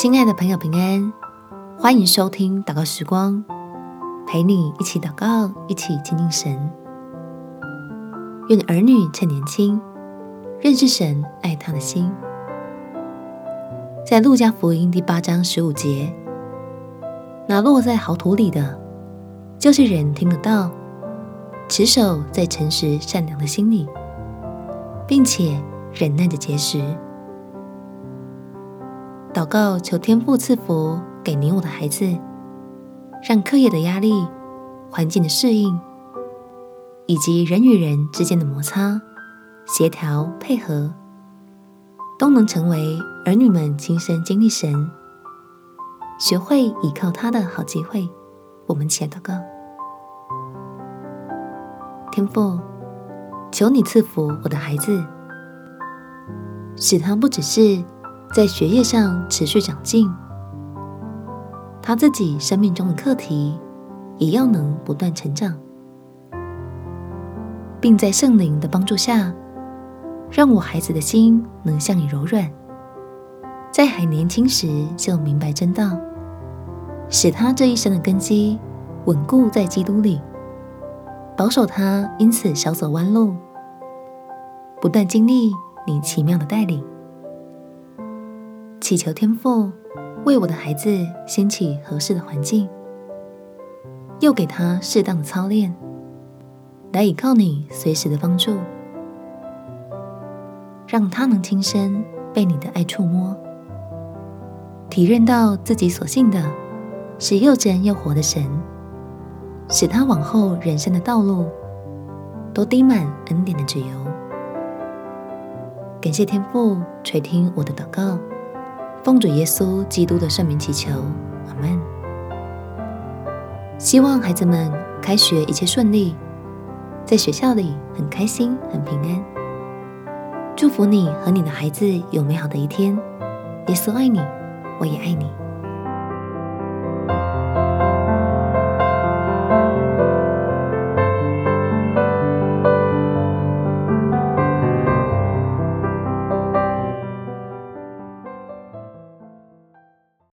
亲爱的朋友，平安，欢迎收听祷告时光，陪你一起祷告，一起亲近神。愿儿女趁年轻，认识神，爱他的心。在路加福音第八章十五节，那落在好土里的，就是人听得到，持守在诚实善良的心里，并且忍耐着结实。祷告，求天父赐福给你我的孩子，让课业的压力、环境的适应，以及人与人之间的摩擦、协调配合，都能成为儿女们亲身经历神、学会倚靠他的好机会。我们且祷告：天父，求你赐福我的孩子，使他不只是。在学业上持续长进，他自己生命中的课题也要能不断成长，并在圣灵的帮助下，让我孩子的心能向你柔软，在还年轻时就明白真道，使他这一生的根基稳固在基督里，保守他因此少走弯路，不断经历你奇妙的带领。祈求天父为我的孩子掀起合适的环境，又给他适当的操练，来倚靠你随时的帮助，让他能亲身被你的爱触摸，体认到自己所信的是又真又活的神，使他往后人生的道路都滴满恩典的脂油。感谢天父垂听我的祷告。奉主耶稣基督的圣名祈求，阿门。希望孩子们开学一切顺利，在学校里很开心、很平安。祝福你和你的孩子有美好的一天。耶稣爱你，我也爱你。